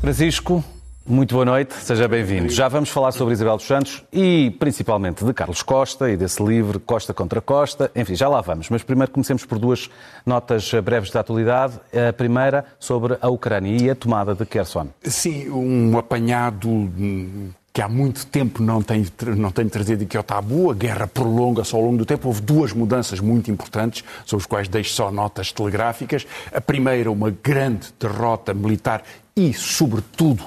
Francisco, muito boa noite, seja bem-vindo. Já vamos falar sobre Isabel dos Santos e principalmente de Carlos Costa e desse livro Costa contra Costa. Enfim, já lá vamos. Mas primeiro comecemos por duas notas breves da atualidade. A primeira sobre a Ucrânia e a tomada de Kherson. Sim, um apanhado que há muito tempo não tem, não tem trazido aqui ao tabu. A guerra prolonga-se ao longo do tempo. Houve duas mudanças muito importantes, sobre as quais deixo só notas telegráficas. A primeira, uma grande derrota militar e, sobretudo,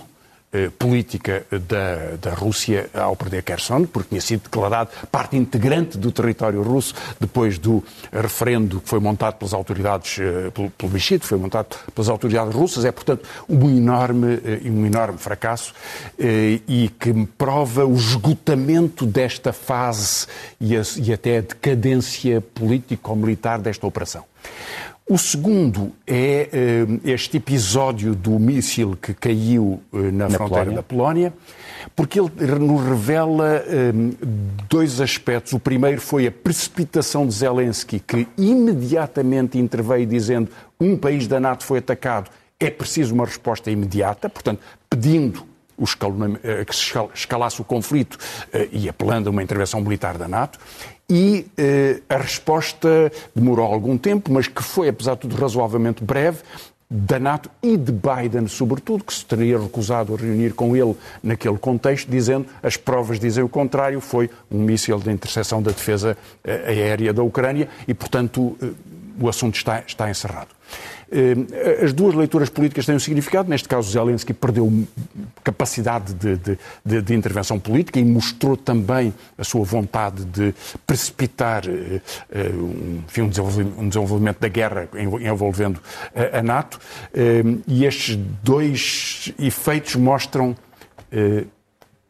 política da, da Rússia ao perder Kherson, porque tinha sido declarado parte integrante do território russo depois do referendo que foi montado pelas autoridades, eh, pelo plebiscito, foi montado pelas autoridades russas. É, portanto, um enorme, eh, um enorme fracasso e que prova o esgotamento desta fase e, a, e até a decadência político-militar desta operação. O segundo é uh, este episódio do míssil que caiu uh, na, na, fronteira Polónia. da Polónia, porque ele nos revela uh, dois aspectos. O primeiro foi a precipitação de Zelensky, que imediatamente interveio dizendo um país da NATO foi atacado, é preciso uma resposta imediata, portanto, pedindo que se escalasse o conflito e apelando a uma intervenção militar da NATO e eh, a resposta demorou algum tempo, mas que foi, apesar de tudo, razoavelmente breve, da NATO e de Biden, sobretudo, que se teria recusado a reunir com ele naquele contexto, dizendo as provas dizem o contrário, foi um míssil de interseção da defesa eh, aérea da Ucrânia e, portanto, eh, o assunto está, está encerrado. Eh, as duas leituras políticas têm um significado. Neste caso, Zelensky perdeu capacidade de, de, de, intervenção política e mostrou também a sua vontade de precipitar eh, eh, enfim, um desenvolvimento da guerra envolvendo a NATO. E estes dois efeitos mostram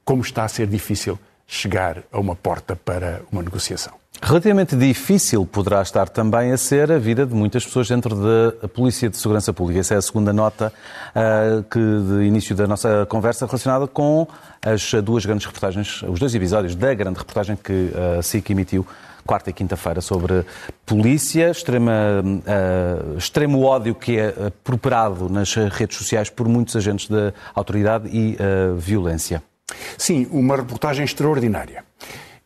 como está a ser difícil chegar a uma porta para uma negociação. Relativamente difícil poderá estar também a ser a vida de muitas pessoas dentro da Polícia de Segurança Pública. Essa é a segunda nota uh, que, de início da nossa conversa relacionada com as duas grandes reportagens, os dois episódios da grande reportagem que a SIC emitiu quarta e quinta-feira sobre polícia, extrema, uh, extremo ódio que é properado nas redes sociais por muitos agentes da autoridade e uh, violência. Sim, uma reportagem extraordinária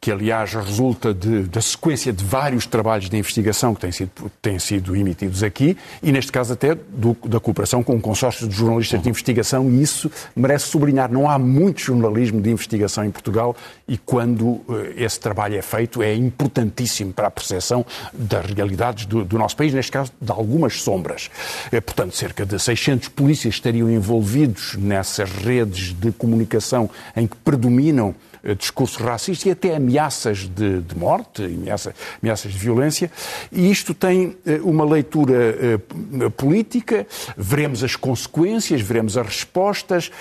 que aliás resulta de, da sequência de vários trabalhos de investigação que têm sido, têm sido emitidos aqui, e neste caso até do, da cooperação com um consórcio de jornalistas de investigação, e isso merece sublinhar. Não há muito jornalismo de investigação em Portugal, e quando uh, esse trabalho é feito, é importantíssimo para a percepção das realidades do, do nosso país, neste caso de algumas sombras. É, portanto, cerca de 600 polícias estariam envolvidos nessas redes de comunicação em que predominam discurso racista e até ameaças de, de morte, ameaça, ameaças de violência. E isto tem eh, uma leitura eh, política, veremos as consequências, veremos as respostas.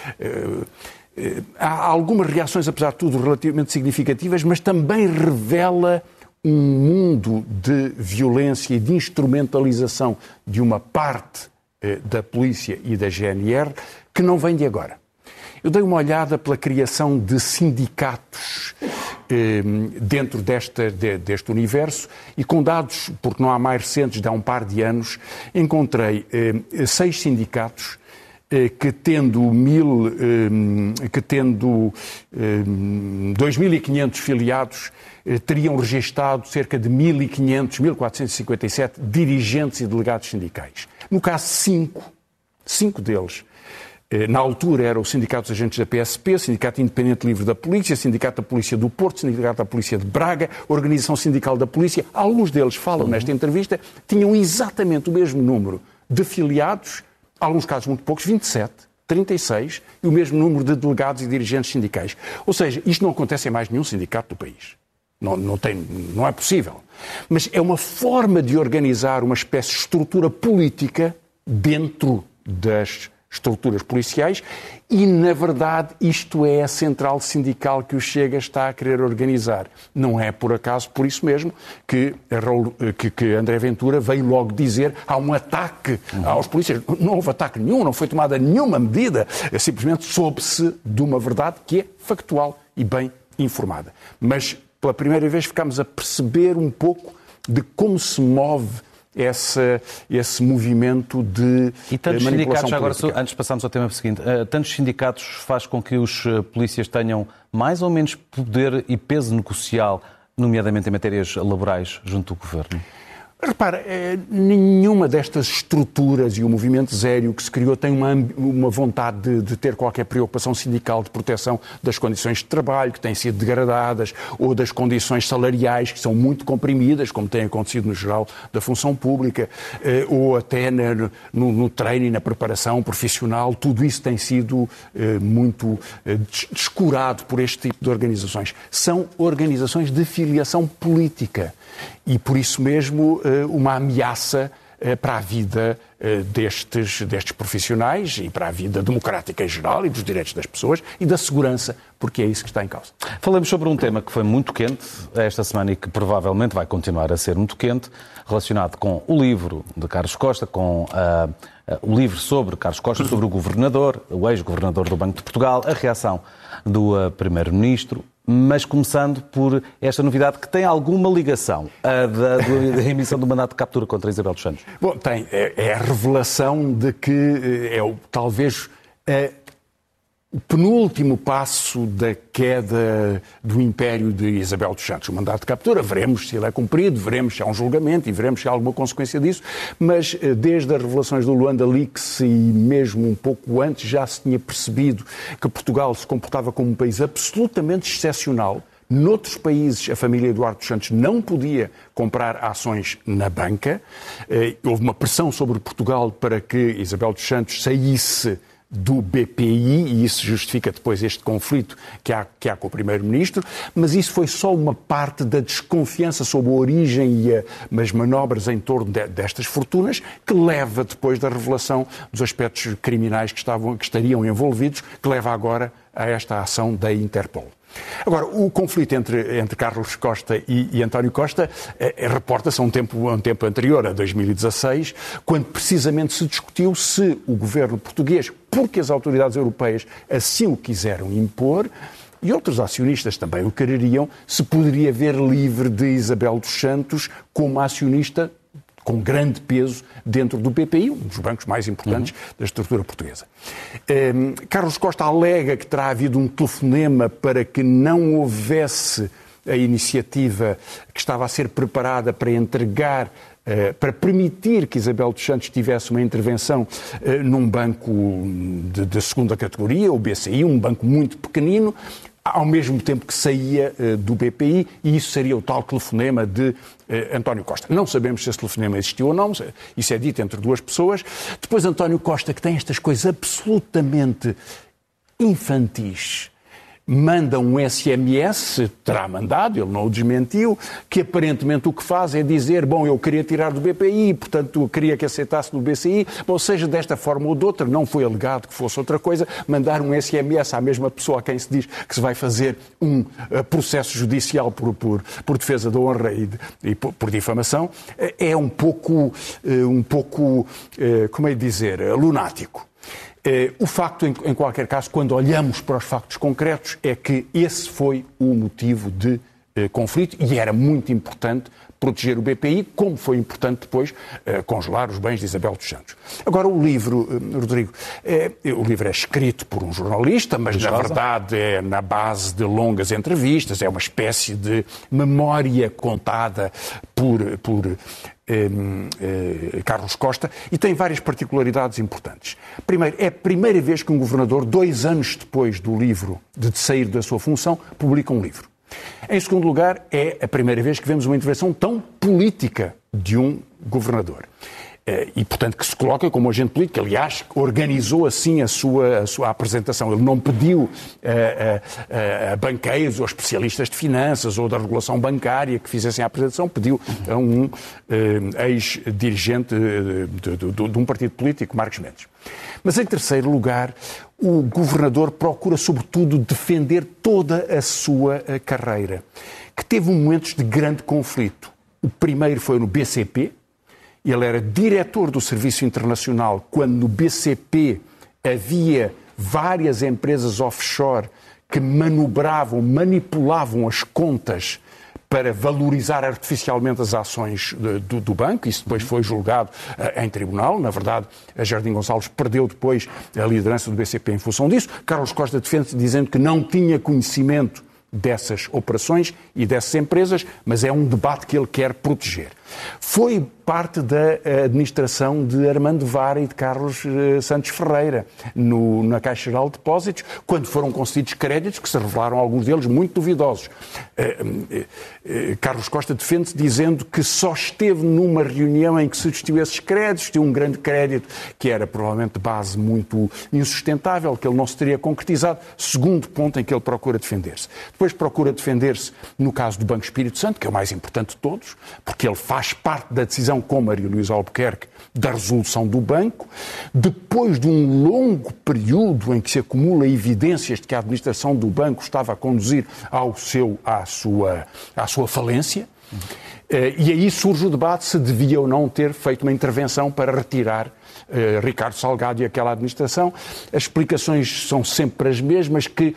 Há algumas reações, apesar de tudo, relativamente significativas, mas também revela um mundo de violência e de instrumentalização de uma parte da polícia e da GNR que não vem de agora. Eu dei uma olhada pela criação de sindicatos eh, dentro desta, de, deste universo e com dados, porque não há mais recentes, de há um par de anos, encontrei eh, seis sindicatos eh, que tendo mil, eh, que tendo 2.500 eh, filiados, teriam registado cerca de 1.500, 1.457 dirigentes e delegados sindicais. No caso, cinco, cinco deles eh, na altura era o Sindicato dos Agentes da PSP, Sindicato Independente Livre da Polícia, Sindicato da Polícia do Porto, Sindicato da Polícia de Braga, Organização Sindical da Polícia. Alguns deles falam uhum. nesta entrevista, tinham exatamente o mesmo número de filiados, alguns casos muito poucos, 27, 36, e o mesmo número de delegados e dirigentes sindicais. Ou seja, isto não acontece em mais nenhum sindicato do país. Não, não, tem, não é possível. Mas é uma forma de organizar uma espécie de estrutura política dentro das estruturas policiais e, na verdade, isto é a central sindical que o Chega está a querer organizar. Não é por acaso por isso mesmo que, que, que André Ventura veio logo dizer há um ataque uhum. aos polícias. Não houve ataque nenhum, não foi tomada nenhuma medida, simplesmente soube-se de uma verdade que é factual e bem informada. Mas pela primeira vez ficámos a perceber um pouco de como se move esse, esse movimento de e tantos manipulação sindicatos, agora, antes de passarmos ao tema seguinte, uh, tantos sindicatos faz com que os uh, polícias tenham mais ou menos poder e peso negocial, nomeadamente em matérias laborais, junto do governo? Repara, eh, nenhuma destas estruturas e o movimento zero que se criou tem uma, uma vontade de, de, ter qualquer preocupação sindical de proteção das condições de trabalho que têm sido degradadas ou das condições salariais que são muito comprimidas, como tem acontecido no geral da função pública, eh, ou até no, no treino e na preparação profissional. Tudo isso tem sido eh, muito descurado por este tipo de organizações. São organizações de filiação política e, por isso mesmo, eh, uma ameaça eh, para a vida eh, destes, destes profissionais e para a vida democrática em geral e dos direitos das pessoas e da segurança, porque é isso que está em causa. Falamos sobre um tema que foi muito quente esta semana e que provavelmente vai continuar a ser muito quente, relacionado com o livro de Carlos Costa, com uh, o livro sobre Carlos Costa, sobre o governador, o ex-governador do Banco de Portugal, a reação do uh, primeiro-ministro, mas começando por esta novidade que tem alguma ligação a da, da do mandato de captura contra Isabel dos Santos. Bom, tem. É, é a revelação de que eh, é o, talvez é, o penúltimo passo da queda do império de Isabel dos Santos. O mandato de captura, veremos se ele é cumprido, veremos se há um julgamento e veremos se há alguma consequência disso, mas eh, desde as revelações do Luanda Leaks e mesmo um pouco antes já se tinha percebido que Portugal se comportava como um país absolutamente excepcional, Noutros países, a família Eduardo dos Santos não podia comprar ações na banca. Eh, houve uma pressão sobre Portugal para que Isabel dos Santos saísse do BPI, e isso justifica depois este conflito que há, que há com o Primeiro-Ministro, mas isso foi só uma parte da desconfiança sobre a origem e a, as manobras em torno de, destas fortunas, que leva depois da revelação dos aspectos criminais que, estavam, que estariam envolvidos, que leva agora a esta ação da Interpol. Agora, o conflito entre, entre Carlos Costa e, e António Costa eh reporta-se a um tempo, a um tempo anterior, a 2016, quando precisamente se discutiu se o governo português, porque as autoridades europeias assim o quiseram impor, e outros acionistas também o quereriam, se poderia ver livre de Isabel dos Santos como acionista com grande peso dentro do BPI, um dos bancos mais importantes uhum. da estrutura portuguesa. Um, ehm, Carlos Costa alega que terá havido um telefonema para que não houvesse a iniciativa que estava a ser preparada para entregar Uh, para permitir que Isabel dos Santos tivesse uma intervenção uh, num banco de, de, segunda categoria, o BCI, um banco muito pequenino, ao mesmo tempo que saía uh, do BPI, e isso seria o tal telefonema de uh, António Costa. Não sabemos se esse telefonema existiu ou não, isso é dito entre duas pessoas. Depois António Costa, que tem estas coisas absolutamente infantis, manda um SMS, terá mandado, ele não o desmentiu, que aparentemente o que faz é dizer, bom, eu queria tirar do BPI, portanto queria que aceitasse no BCI, ou seja, desta forma ou de outra, não foi alegado que fosse outra coisa, mandar um SMS à mesma pessoa a quem se diz que se vai fazer um uh, processo judicial por, por, por, defesa da honra e, de, e por, por, difamação, uh, é um pouco, uh, um pouco, como é dizer, lunático. Eh, o facto, em, qualquer caso, quando olhamos para os factos concretos, é que esse foi o motivo de eh, conflito e era muito importante proteger o BPI, como foi importante depois eh, congelar os bens de Isabel dos Santos. Agora, o livro, Rodrigo, é, o livro é escrito por um jornalista, mas na verdade é na base de longas entrevistas, é uma espécie de memória contada por, por Carlos Costa, e tem várias particularidades importantes. Primeiro, é a primeira vez que um governador, dois anos depois do livro, de sair da sua função, publica um livro. Em segundo lugar, é a primeira vez que vemos uma intervenção tão política de um governador. Eh, e, portanto, que se coloca como agente político. Aliás, organizou assim a sua, a sua apresentação. Ele não pediu a, eh, a, eh, a banqueiros ou especialistas de finanças ou da regulação bancária que fizessem a apresentação, pediu a um ex-dirigente de, de, de, de um partido político, Marcos Mendes. Mas, em terceiro lugar, o governador procura, sobretudo, defender toda a sua carreira, que teve momentos de grande conflito. O primeiro foi no BCP, ele era diretor do Serviço Internacional quando no BCP havia várias empresas offshore que manobravam, manipulavam as contas para valorizar artificialmente as ações do, do, banco. Isso depois foi julgado uh, em tribunal. Na verdade, a Jardim Gonçalves perdeu depois a liderança do BCP em função disso. Carlos Costa defende dizendo que não tinha conhecimento dessas operações e dessas empresas, mas é um debate que ele quer proteger. Foi parte da administração de Armando Vara e de Carlos eh, Santos Ferreira no, na Caixa Geral de Depósitos, quando foram concedidos créditos que se revelaram alguns deles muito duvidosos. Eh, eh, Carlos Costa defende-se dizendo que só esteve numa reunião em que se distinguiu esses créditos, tinha um grande crédito que era provavelmente de base muito insustentável, que ele não se teria concretizado, segundo ponto em que ele procura defender-se. Depois procura defender-se no caso do Banco Espírito Santo, que é o mais importante de todos, porque ele faz parte da decisão com Maria Luísa Albuquerque da resolução do banco, depois de um longo período em que se acumula evidências de que a administração do banco estava a conduzir ao seu, à, sua, à sua falência, eh, e aí surge o debate se devia ou não ter feito uma intervenção para retirar uh, Ricardo Salgado e aquela administração. As explicações são sempre as mesmas, que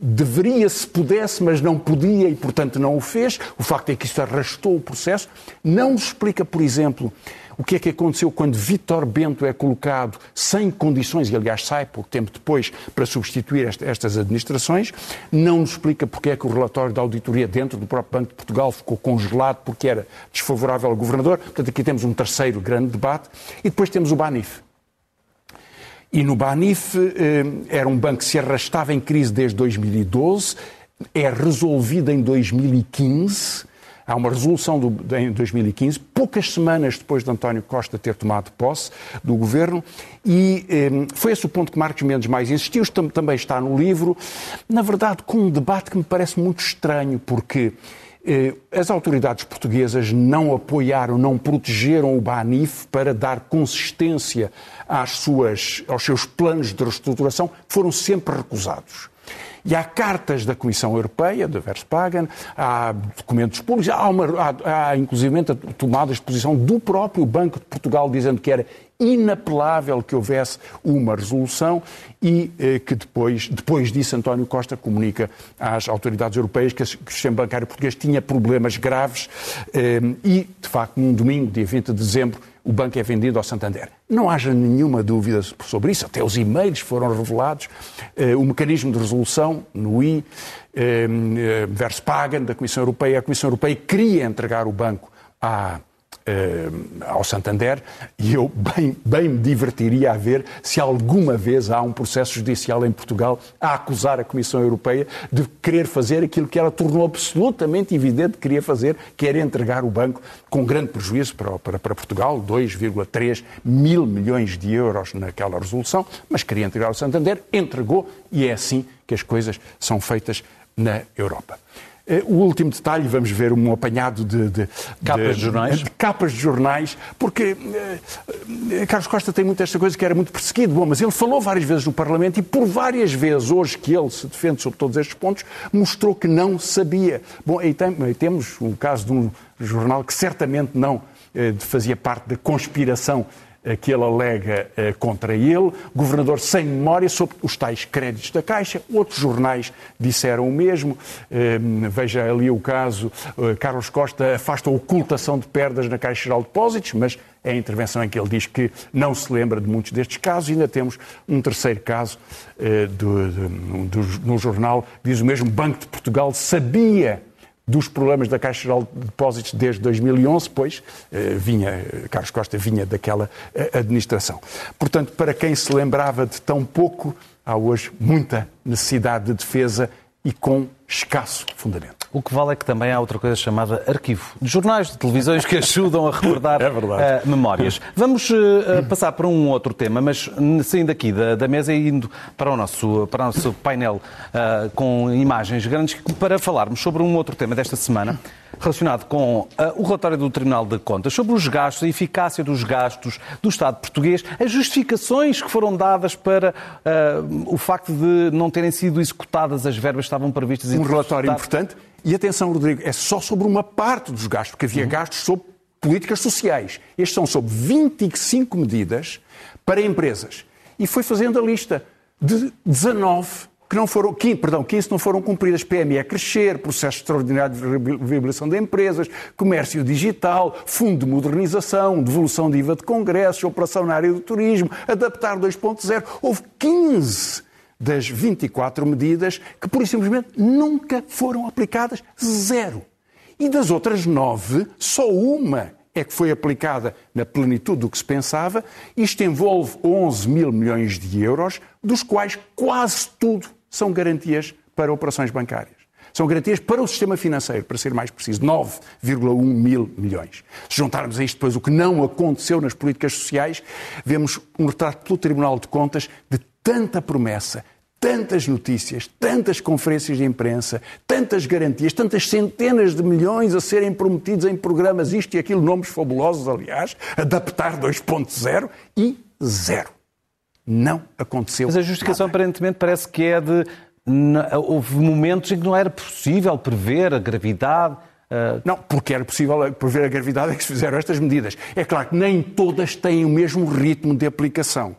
deveria se pudesse, mas não podia e, portanto, não o fez. O facto é que isso arrastou o processo. Não explica, por exemplo, o que é que aconteceu quando Vítor Bento é colocado sem condições, e aliás sai pouco tempo depois para substituir estas administrações. Não nos explica porque é que o relatório da auditoria dentro do próprio Banco de Portugal ficou congelado porque era desfavorável ao governador. Portanto, aqui temos um terceiro grande debate. E depois temos o BANIF e no Banif eh, era um banco que se arrastava em crise desde 2012, é resolvida em 2015. Há uma resolução do, em 2015, poucas semanas depois de António Costa ter tomado posse do governo, e eh, foi esse o ponto que Marcos Mendes mais insistiu, também está no livro, na verdade, com um debate que me parece muito estranho, porque as autoridades portuguesas não apoiaram, não protegeram o Banif para dar consistência às suas, aos seus planos de reestruturação, foram sempre recusados. E há cartas da Comissão Europeia, da Verspagen, há documentos públicos, há, uma, há, há inclusive a tomada de posição do próprio Banco de Portugal dizendo que era inapelável que houvesse uma resolução e eh, que depois, depois disso António Costa comunica às autoridades europeias que, que o sistema bancário português tinha problemas graves eh, e, de facto, num domingo, dia 20 de dezembro, o banco é vendido ao Santander. Não haja nenhuma dúvida sobre isso, até os e-mails foram revelados. Eh, o mecanismo de resolução no I, eh, eh, Verspagen, da Comissão Europeia, a Comissão Europeia queria entregar o banco à ao Santander e eu bem, bem me divertiria a ver se alguma vez há um processo judicial em Portugal a acusar a Comissão Europeia de querer fazer aquilo que ela tornou absolutamente evidente que queria fazer, que era entregar o banco com grande prejuízo para, para, para Portugal, 2,3 mil milhões de euros naquela resolução, mas queria entregar ao Santander, entregou e é assim que as coisas são feitas na Europa. Eh, o último detalhe, vamos ver um apanhado de, de capas de, de, jornais. De capas de jornais, porque eh, Carlos Costa tem muito esta coisa que era muito perseguido, bom, mas ele falou várias vezes no Parlamento e por várias vezes, hoje que ele se defende sobre todos estes pontos, mostrou que não sabia. Bom, aí, tem, aí temos o caso de um jornal que certamente não eh, fazia parte da conspiração que ele alega eh, contra ele, governador sem memória sobre os tais créditos da Caixa. Outros jornais disseram o mesmo. Eh, veja ali o caso, eh, Carlos Costa afasta a ocultação de perdas na Caixa Geral de Depósitos, mas é a intervenção em que ele diz que não se lembra de muitos destes casos. E ainda temos um terceiro caso do, do, do, no jornal, diz o mesmo, Banco de Portugal sabia dos problemas da Caixa Geral de Depósitos desde 2011, pois eh, vinha, Carlos Costa vinha daquela eh, administração. Portanto, para quem se lembrava de tão pouco, há hoje muita necessidade de defesa e com escasso fundamento. O que vale é que também há outra coisa chamada arquivo. De jornais, de televisões que ajudam a recordar é uh, memórias. Vamos uh, passar para um outro tema, mas saindo aqui da, da, mesa e indo para o nosso, para o nosso painel uh, com imagens grandes para falarmos sobre um outro tema desta semana relacionado com uh, o relatório do Tribunal de Contas sobre os gastos, a eficácia dos gastos do Estado português, as justificações que foram dadas para uh, o facto de não terem sido executadas as verbas que estavam previstas. Um relatório importante e atenção, Rodrigo, é só sobre uma parte dos gastos, porque havia uhum. gastos sobre políticas sociais. Estes são sobre 25 medidas para empresas. E foi fazendo a lista de 19 que não foram, 15, perdão, 15 não foram cumpridas. PME crescer, processo extraordinário de viabilização de empresas, comércio digital, fundo de modernização, devolução de IVA de congressos, operação na área do turismo, adaptar 2.0. Houve 15 das 24 medidas que, por simplesmente, nunca foram aplicadas. Zero. E das outras nove, só uma é que foi aplicada na plenitude do que se pensava. Isto envolve 11 mil milhões de euros, dos quais quase tudo são garantias para operações bancárias. São garantias para o sistema financeiro, para ser mais preciso, 9,1 mil milhões. Se juntarmos a isto depois o que não aconteceu nas políticas sociais, vemos um retrato pelo Tribunal de Contas de tanta promessa, tantas notícias, tantas conferências de imprensa, tantas garantias, tantas centenas de milhões a serem prometidos em programas, isto e aquilo, nomes fabulosos, aliás, adaptar 2.0 e zero. Não aconteceu. Mas a justificação nada. aparentemente parece que é de. Houve momentos em que não era possível prever a gravidade. Não, porque era possível prever a gravidade é que se fizeram estas medidas. É claro que nem todas têm o mesmo ritmo de aplicação.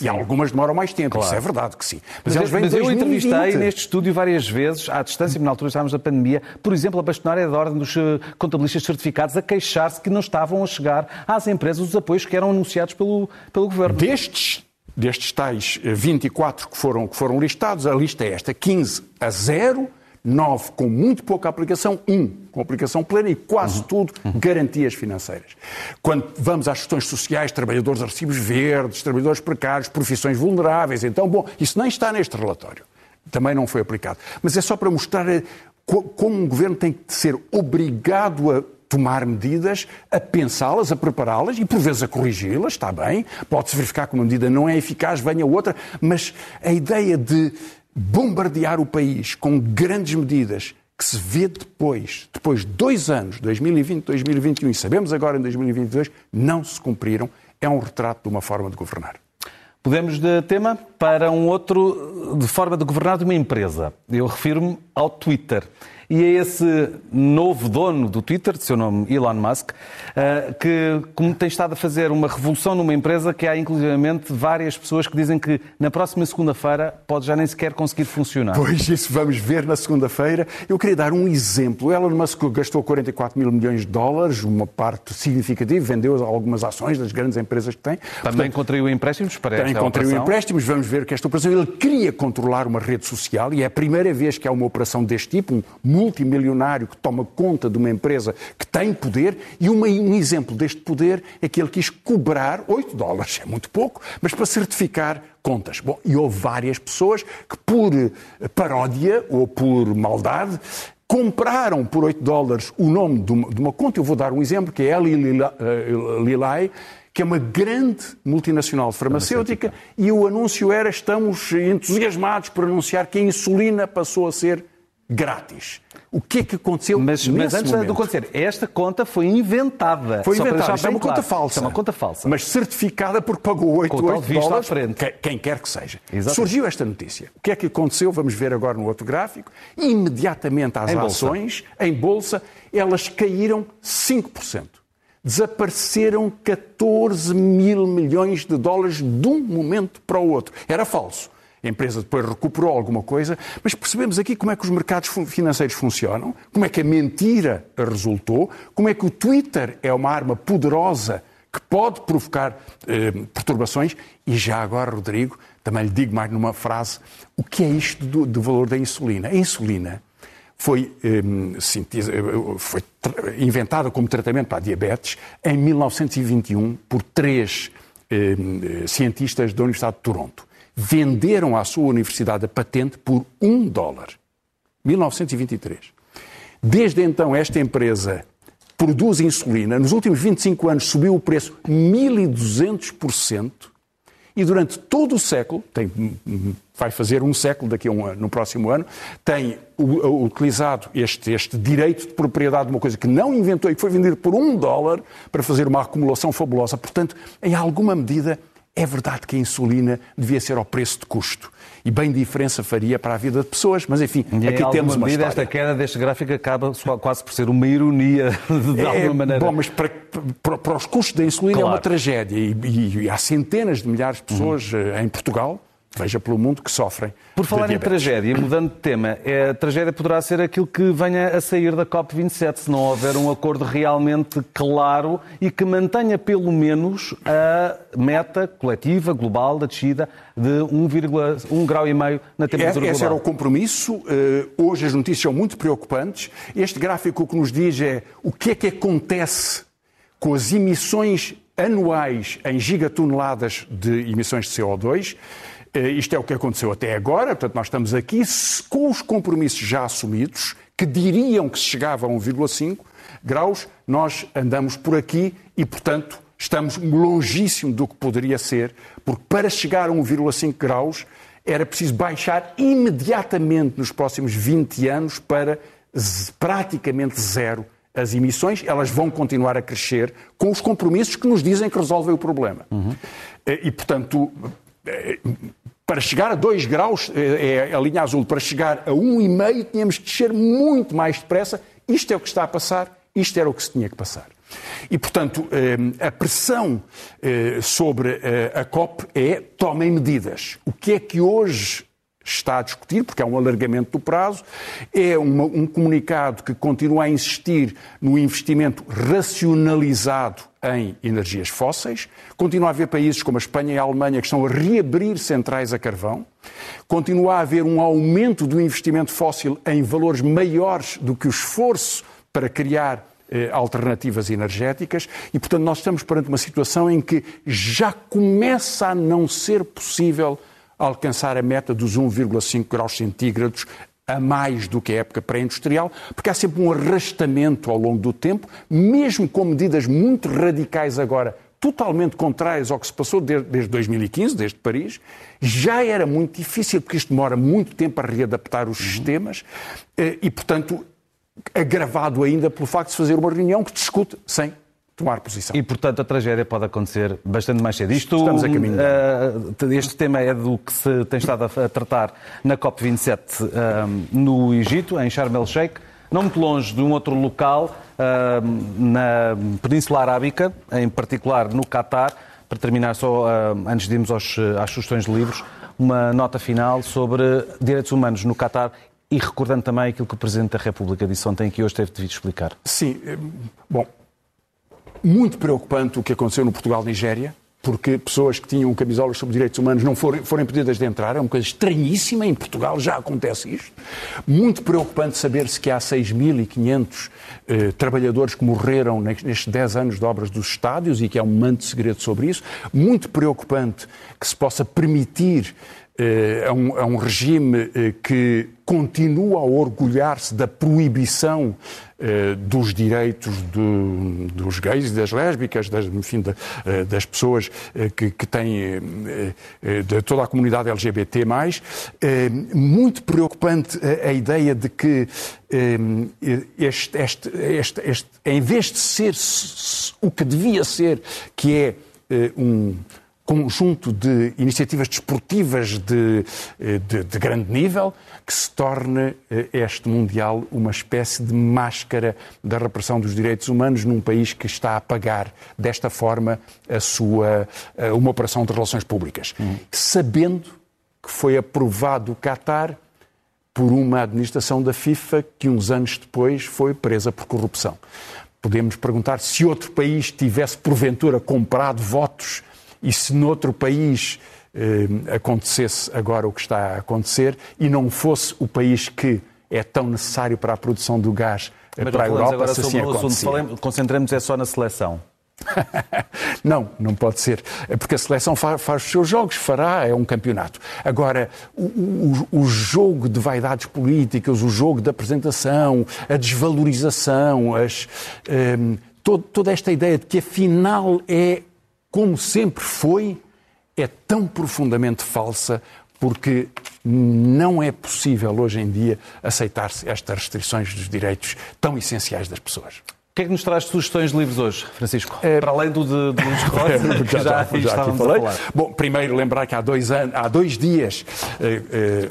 E algumas demoram mais tempo, claro. isso é verdade que sim. Mas, mas, mas eu entrevistei neste estúdio várias vezes, à distância, na altura estávamos da pandemia, por exemplo, a bastonária da Ordem dos eh, Contabilistas Certificados a queixar-se que não estavam a chegar às empresas os apoios que eram anunciados pelo, pelo Governo. Destes, destes tais 24 que foram, que foram listados, a lista é esta, 15 a 0, 9 com muito pouca aplicação, 1 com aplicação plena e quase uhum. tudo garantias financeiras. Quando vamos às questões sociais, trabalhadores de recibos verdes, trabalhadores precários, profissões vulneráveis, então, bom, isso nem está neste relatório. Também não foi aplicado. Mas é só para mostrar eh, como um governo tem que ser obrigado a tomar medidas, a pensá-las, a prepará-las e por vezes a corrigi-las, está bem. Pode-se verificar que uma medida não é eficaz, venha outra, mas a ideia de bombardear o país com grandes medidas que se vê depois, depois de dois anos, 2020, 2021, e sabemos agora em 2022, não se cumpriram, é um retrato de uma forma de governar. Podemos de tema para um outro de forma de governar de uma empresa. Eu refiro-me ao Twitter. E é esse novo dono do Twitter, de seu nome Elon Musk, eh, que como tem estado a fazer uma revolução numa empresa que há inclusivamente várias pessoas que dizem que na próxima segunda-feira pode já nem sequer conseguir funcionar. Pois, isso vamos ver na segunda-feira. Eu queria dar um exemplo. Elon Musk gastou 44 mil milhões de dólares, uma parte significativa, vendeu algumas ações das grandes empresas que tem. Também Portanto, contraiu empréstimos para também esta contraiu empréstimos, vamos ver que esta operação, ele queria controlar uma rede social e é a primeira vez que há uma operação deste tipo, um multimilionário que toma conta de uma empresa que tem poder e uma, um exemplo deste poder é que ele quis cobrar 8 dólares, é muito pouco, mas para certificar contas. Bom, e houve várias pessoas que por paródia ou por maldade compraram por 8 dólares o nome de uma, de uma conta. Eu vou dar um exemplo, que é Eli Lilay, que é uma grande multinacional farmacêutica, e o anúncio era: estamos entusiasmados por anunciar que a insulina passou a ser grátis. O que é que aconteceu Mas, mas antes momento? de acontecer, esta conta foi inventada. Foi inventada, isto é uma claro. conta falsa. É uma conta falsa. Mas certificada porque pagou 8, Com o tal 8 visto à dólares, frente. que- quem quer que seja. Exatamente. Surgiu esta notícia. O que é que aconteceu? Vamos ver agora no outro gráfico. Imediatamente às Em bolsa. ações, em bolsa, elas caíram 5%. Desapareceram 14 mil milhões de dólares de um momento para o outro. Era falso. A empresa depois recuperou alguma coisa, mas percebemos aqui como é que os mercados financeiros funcionam, como é que a mentira resultou, como é que o Twitter é uma arma poderosa que pode provocar eh, perturbações. E já agora, Rodrigo, também lhe digo mais numa frase, o que é isto do, do valor da insulina? A insulina foi, eh, foi inventada como tratamento para a diabetes em 1921 por três eh, cientistas da Universidade de Toronto. Venderam à sua universidade a patente por um dólar. 1923. Desde então, esta empresa produz insulina. Nos últimos 25 anos subiu o preço 1.200% e durante todo o século, tem, vai fazer um século daqui a um ano, no próximo ano, tem utilizado este, este direito de propriedade de uma coisa que não inventou e que foi vendido por um dólar para fazer uma acumulação fabulosa. Portanto, em alguma medida, é verdade que a insulina devia ser ao preço de custo. E bem diferença faria para a vida de pessoas, mas enfim, E, aqui temos uma medida, história. esta queda deste gráfico acaba quase por ser uma ironia, de É, alguma maneira. Bom, mas para, para- para os custos da insulina é Claro. uma tragédia. E, e- e há centenas de milhares de pessoas Uhum. eh, em Portugal, veja pelo mundo, que sofrem. Por falar em tragédia, mudando de tema, é, a tragédia poderá ser aquilo que venha a sair da COP27, se não houver um acordo realmente claro e que mantenha pelo menos a meta coletiva, global, da descida de 1,1 grau e meio na temperatura é, esse global. Esse era o compromisso. Eh, hoje as notícias são muito preocupantes. Este gráfico o que nos diz é o que é que acontece com as emissões anuais em gigatoneladas de emissões de CO2 eh, isto é o que aconteceu até agora, portanto, nós estamos aqui com os compromissos já assumidos, que diriam que se chegava a 1,5 graus, nós andamos por aqui e, portanto, estamos longíssimo do que poderia ser, porque para chegar a 1,5 graus era preciso baixar imediatamente nos próximos 20 anos para praticamente zero as emissões, elas vão continuar a crescer com os compromissos que nos dizem que resolvem o problema. Uhum. E, portanto, para chegar a 2 graus, é, a linha azul, para chegar a 1,5 tínhamos que descer muito mais depressa. Isto é o que está a passar, isto era o que se tinha que passar. E, portanto, eh, a pressão sobre a COP é tomem medidas. O que é que hoje está a discutir, porque é um alargamento do prazo, é uma, um comunicado que continua a insistir no investimento racionalizado em energias fósseis, continua a haver países como a Espanha e a Alemanha que estão a reabrir centrais a carvão, continua a haver um aumento do investimento fóssil em valores maiores do que o esforço para criar eh, alternativas energéticas e, portanto, nós estamos perante uma situação em que já começa a não ser possível alcançar a meta dos 1,5 graus centígrados a mais do que a época pré-industrial, porque há sempre um arrastamento ao longo do tempo, mesmo com medidas muito radicais agora, totalmente contrárias ao que se passou desde 2015, desde Paris, já era muito difícil, porque isto demora muito tempo a readaptar os sistemas eh, e, portanto, agravado ainda pelo facto de se fazer uma reunião que discute sem tomar posição. E, portanto, a tragédia pode acontecer bastante mais cedo. Isto, Estamos a caminho. Uh, este tema é do que se tem estado a tratar na COP27 uh, no Egito, em Sharm el-Sheikh, não muito longe de um outro local, uh, na Península Arábica, em particular no Catar. Para terminar, só antes de irmos aos, às sugestões de livros, uma nota final sobre direitos humanos no Catar e recordando também aquilo que o Presidente da República disse ontem, que hoje teve de explicar. Sim, bom, muito preocupante o que aconteceu no Portugal-Nigéria, porque pessoas que tinham camisolas sobre direitos humanos não foram, foram impedidas de entrar. É uma coisa estranhíssima. Em Portugal já acontece isto. Muito preocupante saber-se que há 6.500 eh, trabalhadores que morreram nestes 10 anos de obras dos estádios e que há um manto de segredo sobre isso. Muito preocupante que se possa permitir eh, a um, a um regime eh, que continua a orgulhar-se da proibição eh, dos direitos do, dos gays e das lésbicas, das, enfim, das pessoas que, que têm, de toda a comunidade LGBT+. Muito preocupante a ideia de que este, este, este, este em vez de ser o que devia ser, que é um conjunto de iniciativas desportivas de, eh, de, de, grande nível que se torne eh, este Mundial uma espécie de máscara da repressão dos direitos humanos num país que está a pagar desta forma a sua, eh, uma operação de relações públicas. Uhum. Sabendo que foi aprovado o Qatar por uma administração da FIFA que uns anos depois foi presa por corrupção. Podemos perguntar se outro país tivesse porventura comprado votos e se noutro país eh, acontecesse agora o que está a acontecer e não fosse o país que é tão necessário para a produção do gás eh, Mas para a Europa, agora se assim acontecia. Concentramos é só na seleção. não, não pode ser. É porque a seleção faz, faz, os seus jogos, fará, é um campeonato. Agora, o, o, o, jogo de vaidades políticas, o jogo da apresentação, a desvalorização, as, um, ehm, todo, toda esta ideia de que afinal é como sempre foi, é tão profundamente falsa porque não é possível hoje em dia aceitar-se estas restrições dos direitos tão essenciais das pessoas. Que é que nos traz sugestões de livros hoje, Francisco? É... Para além do de, de Luís Rosa, que já, já, já, já aqui falei. Bom, primeiro lembrar que há dois, anos, há dois dias eh,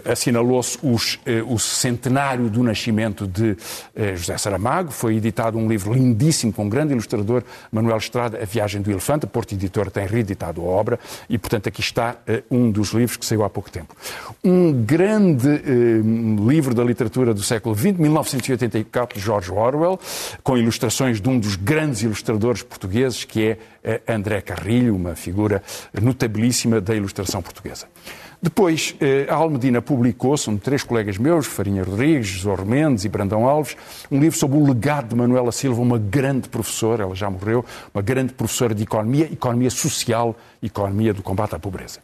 eh, assinalou-se eh, o centenário do nascimento de eh, José Saramago. Foi editado um livro lindíssimo com um grande ilustrador, Manuel Estrada, A Viagem do Elefante. A Porto Editora tem reeditado a obra e, portanto, aqui está eh, um dos livros que saiu há pouco tempo. Um grande eh, livro da literatura do século XX, 1984, de George Orwell, com ilustrações de um dos grandes ilustradores portugueses, que é André Carrilho, uma figura notabilíssima da ilustração portuguesa. Depois, eh, a Almedina publicou, são três colegas meus, Farinha Rodrigues, José Mendes e Brandão Alves, um livro sobre o legado de Manuela Silva, uma grande professora, ela já morreu, uma grande professora de economia, economia social, economia do combate à pobreza.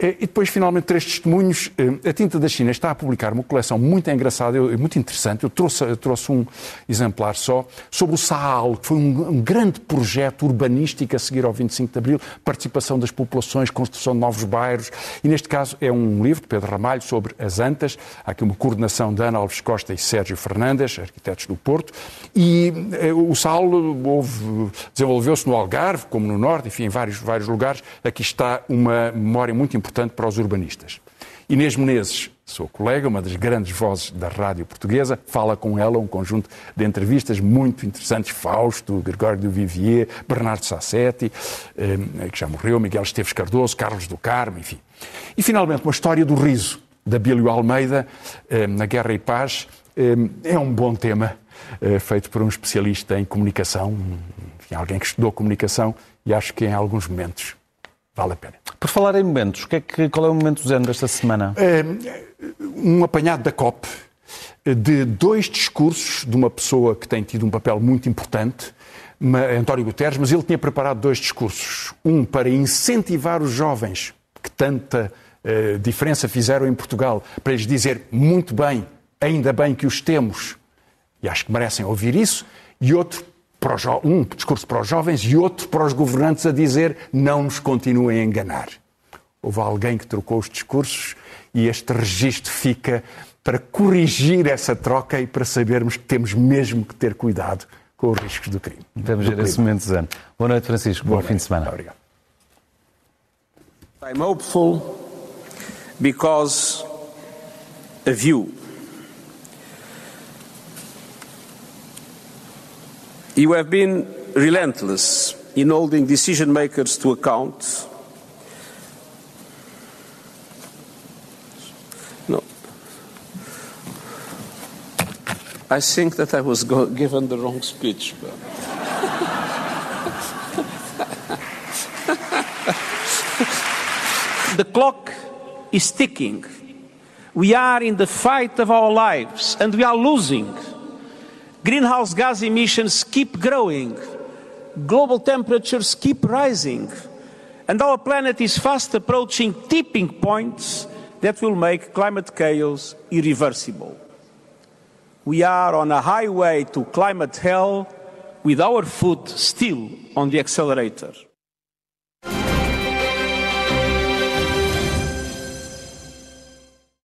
Eh, e depois, finalmente, três testemunhos. Eh, a Tinta da China está a publicar uma coleção muito engraçada, muito interessante. Eu trouxe, eu trouxe um exemplar só, sobre o Saal, que foi um, um, grande projeto urbanístico a seguir ao 25 de Abril, participação das populações, construção de novos bairros. E, neste caso, é um livro de Pedro Ramalho sobre as Antas. Há aqui uma coordenação de Ana Alves Costa e Sérgio Fernandes, arquitetos do Porto. E eh, o Saal desenvolveu-se no Algarve, como no Norte, enfim, em vários, vários lugares. Aqui está uma memória muito importante importante para os urbanistas. Inês Menezes, sua colega, uma das grandes vozes da rádio portuguesa, fala com ela um conjunto de entrevistas muito interessantes. Fausto, Gregório do Vivier, Bernardo Sassetti, eh, que já morreu, Miguel Esteves Cardoso, Carlos do Carmo, enfim. E, finalmente, uma história do riso, da Bílio Almeida, eh, na Guerra e Paz. Eh, é um bom tema, feito por um especialista em comunicação, enfim, alguém que estudou comunicação, e acho que em alguns momentos vale a pena. Por falar em momentos, que é que, qual é o momento zen desta semana? Um apanhado da COP de dois discursos de uma pessoa que tem tido um papel muito importante, António Guterres, mas ele tinha preparado dois discursos. Um para incentivar os jovens, que tanta uh, diferença fizeram em Portugal, para lhes dizer muito bem, ainda bem que os temos, e acho que merecem ouvir isso, e outro um discurso para os jovens e outro para os governantes a dizer não nos continuem a enganar. Houve alguém que trocou os discursos e este registro fica para corrigir essa troca e para sabermos que temos mesmo que ter cuidado com os riscos do crime. Vamos ver esse momento, Zano. Boa noite, Francisco. Boa Bom noite. fim de semana. Obrigado. I'm hopeful because of you. You have been relentless in holding decision makers to account. No. I think that I was given the wrong speech. the clock is ticking. We are in the fight of our lives and we are losing. Greenhouse gas emissions keep growing, global temperatures keep rising, and our planet is fast approaching tipping points that will make climate chaos irreversible. We are on a highway to climate hell with our foot still on the accelerator.